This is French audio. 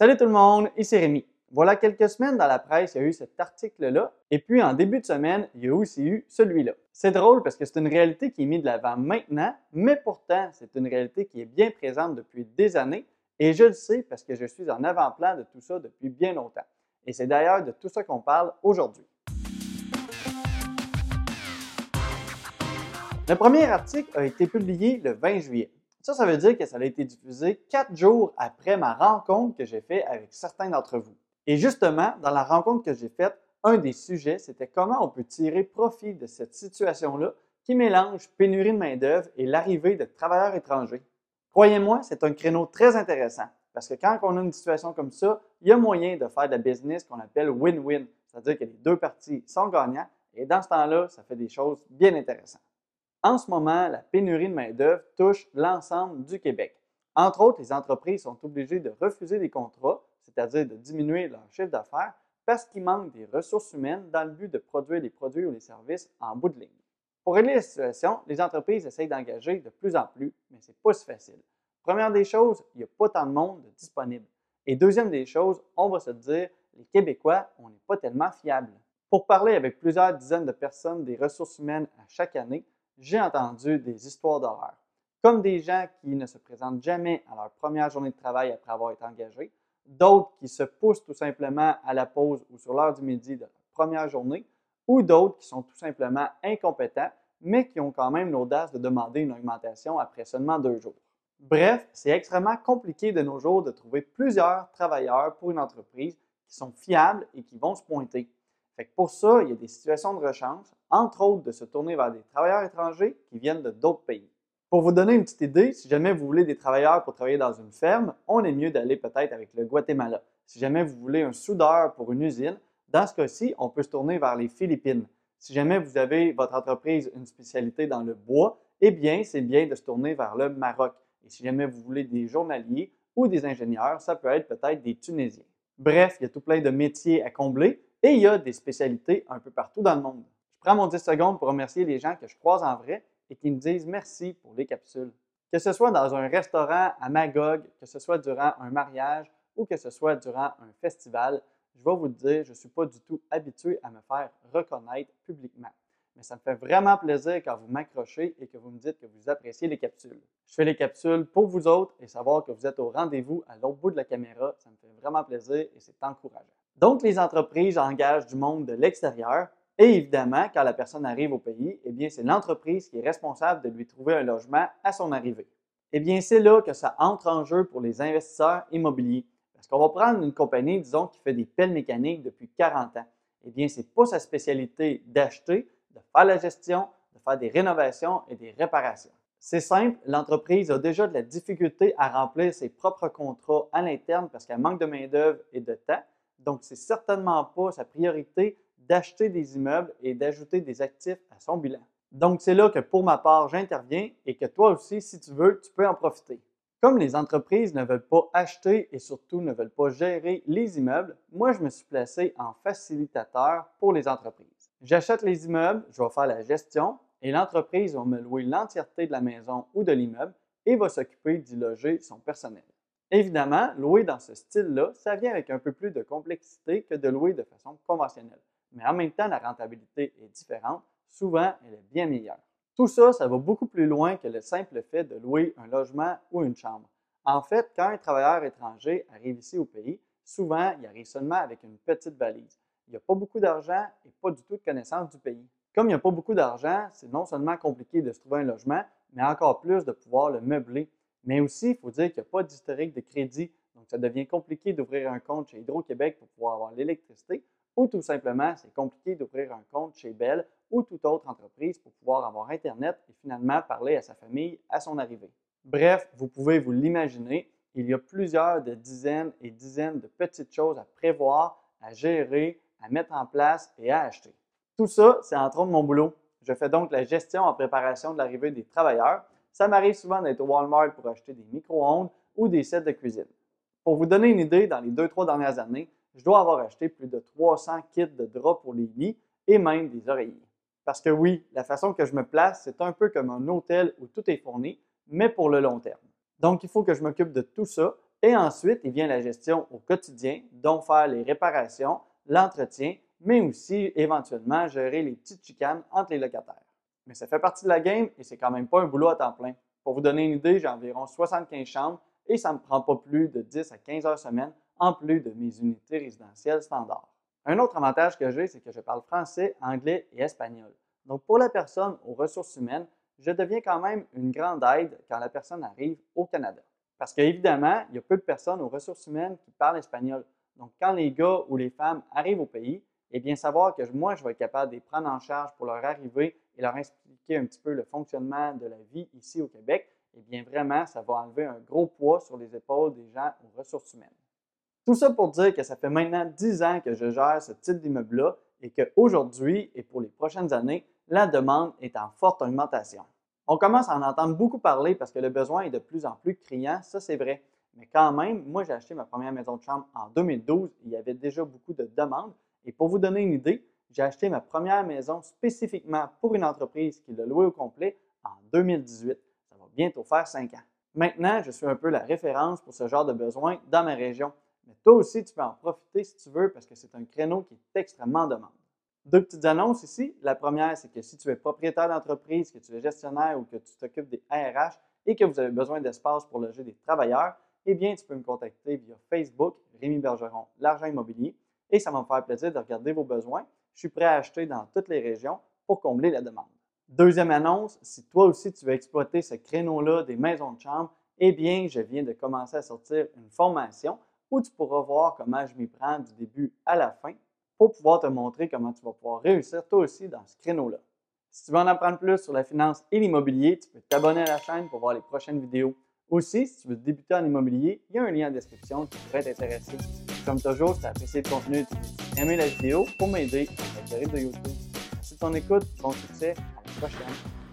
Salut tout le monde, ici Rémi. Voilà quelques semaines dans la presse, il y a eu cet article-là, et puis en début de semaine, il y a aussi eu celui-là. C'est drôle parce que c'est une réalité qui est mise de l'avant maintenant, mais pourtant, c'est une réalité qui est bien présente depuis des années, et je le sais parce que je suis en avant-plan de tout ça depuis bien longtemps. Et c'est d'ailleurs de tout ça qu'on parle aujourd'hui. Le premier article a été publié le 20 juillet. Ça, ça veut dire que ça a été diffusé quatre jours après ma rencontre que j'ai faite avec certains d'entre vous. Et justement, dans la rencontre que j'ai faite, un des sujets, c'était comment on peut tirer profit de cette situation-là qui mélange pénurie de main-d'œuvre et l'arrivée de travailleurs étrangers. Croyez-moi, c'est un créneau très intéressant parce que quand on a une situation comme ça, il y a moyen de faire de la business qu'on appelle win-win, c'est-à-dire que les deux parties sont gagnants et dans ce temps-là, ça fait des choses bien intéressantes. En ce moment, la pénurie de main-d'œuvre touche l'ensemble du Québec. Entre autres, les entreprises sont obligées de refuser des contrats, c'est-à-dire de diminuer leur chiffre d'affaires, parce qu'il manque des ressources humaines dans le but de produire les produits ou les services en bout de ligne. Pour régler la situation, les entreprises essayent d'engager de plus en plus, mais ce n'est pas si facile. Première des choses, il n'y a pas tant de monde disponible. Et deuxième des choses, on va se dire, les Québécois, on n'est pas tellement fiables. Pour parler avec plusieurs dizaines de personnes des ressources humaines à chaque année, j'ai entendu des histoires d'horreur, comme des gens qui ne se présentent jamais à leur première journée de travail après avoir été engagés, d'autres qui se poussent tout simplement à la pause ou sur l'heure du midi de leur première journée, ou d'autres qui sont tout simplement incompétents, mais qui ont quand même l'audace de demander une augmentation après seulement deux jours. Bref, c'est extrêmement compliqué de nos jours de trouver plusieurs travailleurs pour une entreprise qui sont fiables et qui vont se pointer pour ça, il y a des situations de rechange, entre autres de se tourner vers des travailleurs étrangers qui viennent de d'autres pays. Pour vous donner une petite idée, si jamais vous voulez des travailleurs pour travailler dans une ferme, on est mieux d'aller peut-être avec le Guatemala. Si jamais vous voulez un soudeur pour une usine, dans ce cas-ci, on peut se tourner vers les Philippines. Si jamais vous avez votre entreprise une spécialité dans le bois, eh bien, c'est bien de se tourner vers le Maroc. Et si jamais vous voulez des journaliers ou des ingénieurs, ça peut être peut-être des Tunisiens. Bref, il y a tout plein de métiers à combler et il y a des spécialités un peu partout dans le monde. Prends mon 10 secondes pour remercier les gens que je croise en vrai et qui me disent merci pour les capsules. Que ce soit dans un restaurant à Magog, que ce soit durant un mariage ou que ce soit durant un festival, je vais vous dire, je ne suis pas du tout habitué à me faire reconnaître publiquement. Mais ça me fait vraiment plaisir quand vous m'accrochez et que vous me dites que vous appréciez les capsules. Je fais les capsules pour vous autres et savoir que vous êtes au rendez-vous à l'autre bout de la caméra, ça me fait vraiment plaisir et c'est encourageant. Donc, les entreprises engagent du monde de l'extérieur et évidemment, quand la personne arrive au pays, eh bien, c'est l'entreprise qui est responsable de lui trouver un logement à son arrivée. Eh bien, c'est là que ça entre en jeu pour les investisseurs immobiliers. Parce qu'on va prendre une compagnie, disons, qui fait des pelles mécaniques depuis 40 ans. Eh bien, ce n'est pas sa spécialité d'acheter, de faire la gestion, de faire des rénovations et des réparations. C'est simple, l'entreprise a déjà de la difficulté à remplir ses propres contrats à l'interne parce qu'elle manque de main-d'œuvre et de temps. Donc, c'est certainement pas sa priorité d'acheter des immeubles et d'ajouter des actifs à son bilan. Donc, c'est là que pour ma part, j'interviens et que toi aussi, si tu veux, tu peux en profiter. Comme les entreprises ne veulent pas acheter et surtout ne veulent pas gérer les immeubles, moi, je me suis placé en facilitateur pour les entreprises. J'achète les immeubles, je vais faire la gestion et l'entreprise va me louer l'entièreté de la maison ou de l'immeuble et va s'occuper d'y loger son personnel. Évidemment, louer dans ce style-là, ça vient avec un peu plus de complexité que de louer de façon conventionnelle. Mais en même temps, la rentabilité est différente. Souvent, elle est bien meilleure. Tout ça, ça va beaucoup plus loin que le simple fait de louer un logement ou une chambre. En fait, quand un travailleur étranger arrive ici au pays, souvent, il arrive seulement avec une petite valise. Il n'y a pas beaucoup d'argent et pas du tout de connaissance du pays. Comme il n'y a pas beaucoup d'argent, c'est non seulement compliqué de se trouver un logement, mais encore plus de pouvoir le meubler mais aussi, il faut dire qu'il n'y a pas d'historique de crédit. Donc, ça devient compliqué d'ouvrir un compte chez Hydro-Québec pour pouvoir avoir l'électricité ou tout simplement, c'est compliqué d'ouvrir un compte chez Bell ou toute autre entreprise pour pouvoir avoir Internet et finalement parler à sa famille à son arrivée. Bref, vous pouvez vous l'imaginer, il y a plusieurs de dizaines et dizaines de petites choses à prévoir, à gérer, à mettre en place et à acheter. Tout ça, c'est entre autres mon boulot. Je fais donc la gestion en préparation de l'arrivée des travailleurs ça m'arrive souvent d'être au Walmart pour acheter des micro-ondes ou des sets de cuisine. Pour vous donner une idée, dans les deux, trois dernières années, je dois avoir acheté plus de 300 kits de draps pour les lits et même des oreillers. Parce que oui, la façon que je me place, c'est un peu comme un hôtel où tout est fourni, mais pour le long terme. Donc, il faut que je m'occupe de tout ça Et ensuite, il vient la gestion au quotidien, dont faire les réparations, l'entretien, mais aussi éventuellement gérer les petites chicanes entre les locataires. Mais ça fait partie de la game et c'est quand même pas un boulot à temps plein. Pour vous donner une idée, j'ai environ 75 chambres et ça ne me prend pas plus de 10 à 15 heures semaine en plus de mes unités résidentielles standards. Un autre avantage que j'ai, c'est que je parle français, anglais et espagnol. Donc pour la personne aux ressources humaines, je deviens quand même une grande aide quand la personne arrive au Canada. Parce qu'évidemment, il y a peu de personnes aux ressources humaines qui parlent espagnol. Donc quand les gars ou les femmes arrivent au pays, eh bien savoir que moi, je vais être capable de les prendre en charge pour leur arriver et leur expliquer un petit peu le fonctionnement de la vie ici au Québec, eh bien vraiment, ça va enlever un gros poids sur les épaules des gens aux ressources humaines. Tout ça pour dire que ça fait maintenant 10 ans que je gère ce type d'immeuble-là et qu'aujourd'hui et pour les prochaines années, la demande est en forte augmentation. On commence à en entendre beaucoup parler parce que le besoin est de plus en plus criant, ça c'est vrai. Mais quand même, moi j'ai acheté ma première maison de chambre en 2012 il y avait déjà beaucoup de demandes. Et pour vous donner une idée, j'ai acheté ma première maison spécifiquement pour une entreprise qui l'a louée au complet en 2018. Ça va bientôt faire 5 ans. Maintenant, je suis un peu la référence pour ce genre de besoin dans ma région. Mais toi aussi, tu peux en profiter si tu veux parce que c'est un créneau qui est extrêmement demandé. Deux petites annonces ici. La première, c'est que si tu es propriétaire d'entreprise, que tu es gestionnaire ou que tu t'occupes des RH et que vous avez besoin d'espace pour loger des travailleurs, eh bien, tu peux me contacter via Facebook, Rémi Bergeron, l'argent immobilier, et ça va me faire plaisir de regarder vos besoins. Je suis prêt à acheter dans toutes les régions pour combler la demande. Deuxième annonce, si toi aussi tu veux exploiter ce créneau-là des maisons de chambre, eh bien, je viens de commencer à sortir une formation où tu pourras voir comment je m'y prends du début à la fin pour pouvoir te montrer comment tu vas pouvoir réussir toi aussi dans ce créneau-là. Si tu veux en apprendre plus sur la finance et l'immobilier, tu peux t'abonner à la chaîne pour voir les prochaines vidéos. Aussi, si tu veux débuter en immobilier, il y a un lien en description qui pourrait t'intéresser. Comme toujours, si tu as apprécié le contenu, tu peux aimer la vidéo pour m'aider à l'algorithme de YouTube. Merci de ton écoute, bon succès, à la prochaine.